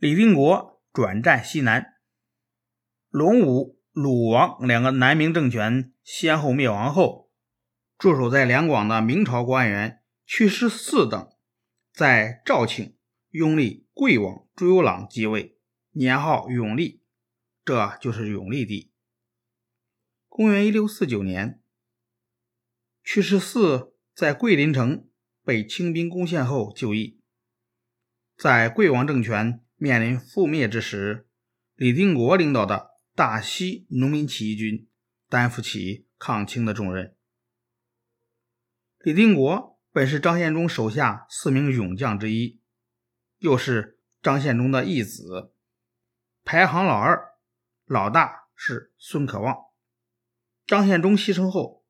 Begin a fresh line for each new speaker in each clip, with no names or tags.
李定国转战西南，隆武、鲁王两个南明政权先后灭亡后，驻守在两广的明朝官员屈师嗣等，在肇庆拥立贵王朱由榔即位，年号永历，这就是永历帝。公元一六四九年，屈师嗣在桂林城被清兵攻陷后就义。在桂王政权面临覆灭之时，李定国领导的大西农民起义军担负起抗清的重任。李定国本是张献忠手下四名勇将之一，又是张献忠的义子，排行老二，老大是孙可望。张献忠牺牲后，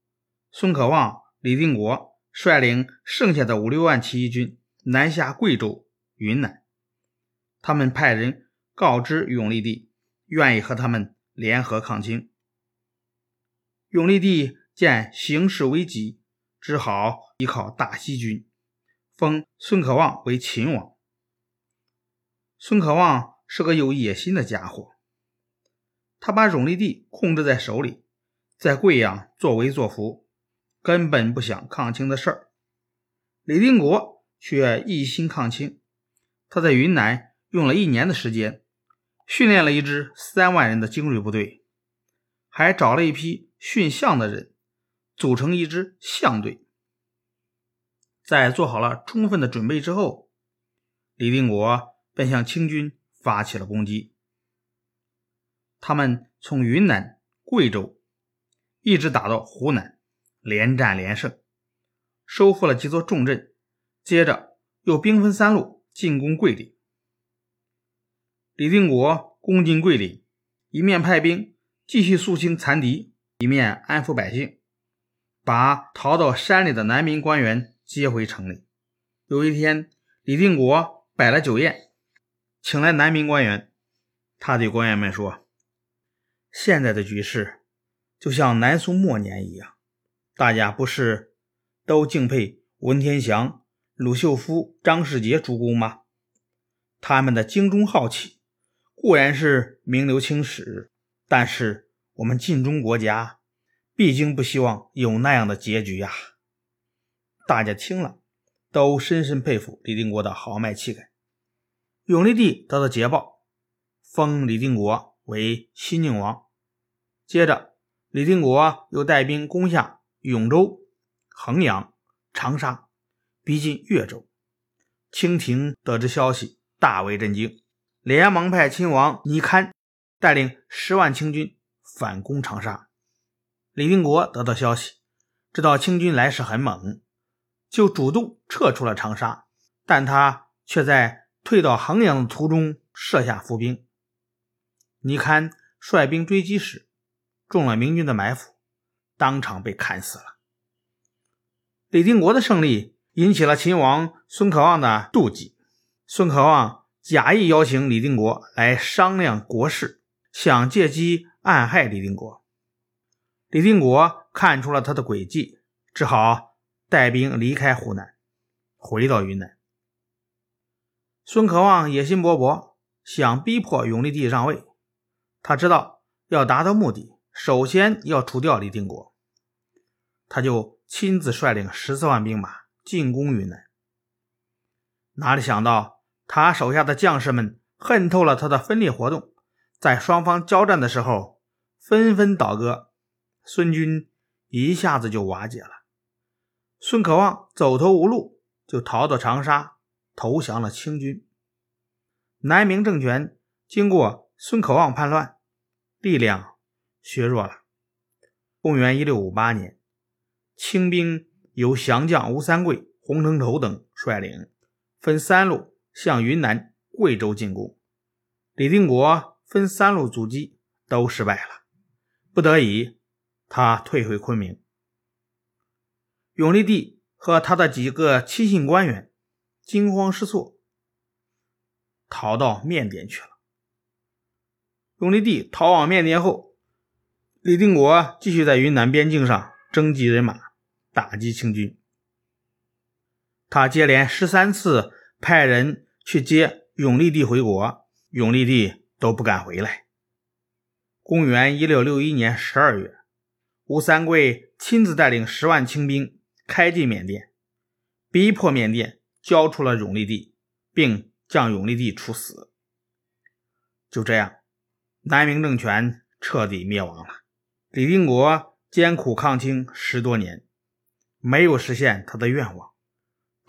孙可望、李定国率领剩下的五六万起义军南下贵州、云南。他们派人告知永历帝，愿意和他们联合抗清。永历帝见形势危急，只好依靠大西军，封孙可望为秦王。孙可望是个有野心的家伙，他把永历帝控制在手里。在贵阳作威作福，根本不想抗清的事儿。李定国却一心抗清。他在云南用了一年的时间，训练了一支三万人的精锐部队，还找了一批驯象的人，组成一支象队。在做好了充分的准备之后，李定国便向清军发起了攻击。他们从云南、贵州。一直打到湖南，连战连胜，收复了几座重镇。接着又兵分三路进攻桂林。李定国攻进桂林，一面派兵继续肃清残敌，一面安抚百姓，把逃到山里的南明官员接回城里。有一天，李定国摆了酒宴，请来南明官员。他对官员们说：“现在的局势。”就像南宋末年一样，大家不是都敬佩文天祥、鲁秀夫、张世杰诸公吗？他们的精忠好气固然是名留青史，但是我们晋中国家毕竟不希望有那样的结局呀！大家听了都深深佩服李定国的豪迈气概。永历帝得到捷报，封李定国为西宁王，接着。李定国又带兵攻下永州、衡阳、长沙，逼近越州。清廷得知消息，大为震惊，连忙派亲王倪堪带领十万清军反攻长沙。李定国得到消息，知道清军来势很猛，就主动撤出了长沙，但他却在退到衡阳的途中设下伏兵。倪堪率兵追击时，中了明军的埋伏，当场被砍死了。李定国的胜利引起了秦王孙可望的妒忌，孙可望假意邀请李定国来商量国事，想借机暗害李定国。李定国看出了他的诡计，只好带兵离开湖南，回到云南。孙可望野心勃勃，想逼迫永历帝让位，他知道要达到目的。首先要除掉李定国，他就亲自率领十四万兵马进攻云南。哪里想到，他手下的将士们恨透了他的分裂活动，在双方交战的时候纷纷倒戈，孙军一下子就瓦解了。孙可望走投无路，就逃到长沙投降了清军。南明政权经过孙可望叛乱，力量。削弱了。公元一六五八年，清兵由降将吴三桂、洪承畴等率领，分三路向云南、贵州进攻。李定国分三路阻击，都失败了。不得已，他退回昆明。永历帝和他的几个亲信官员惊慌失措，逃到缅甸去了。永历帝逃往缅甸后。李定国继续在云南边境上征集人马，打击清军。他接连十三次派人去接永历帝回国，永历帝都不敢回来。公元一六六一年十二月，吴三桂亲自带领十万清兵开进缅甸，逼迫缅甸交出了永历帝，并将永历帝处死。就这样，南明政权彻底灭亡了。李定国艰苦抗清十多年，没有实现他的愿望，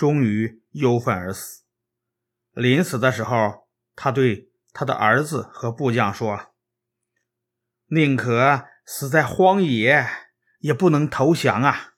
终于忧愤而死。临死的时候，他对他的儿子和部将说：“宁可死在荒野，也不能投降啊！”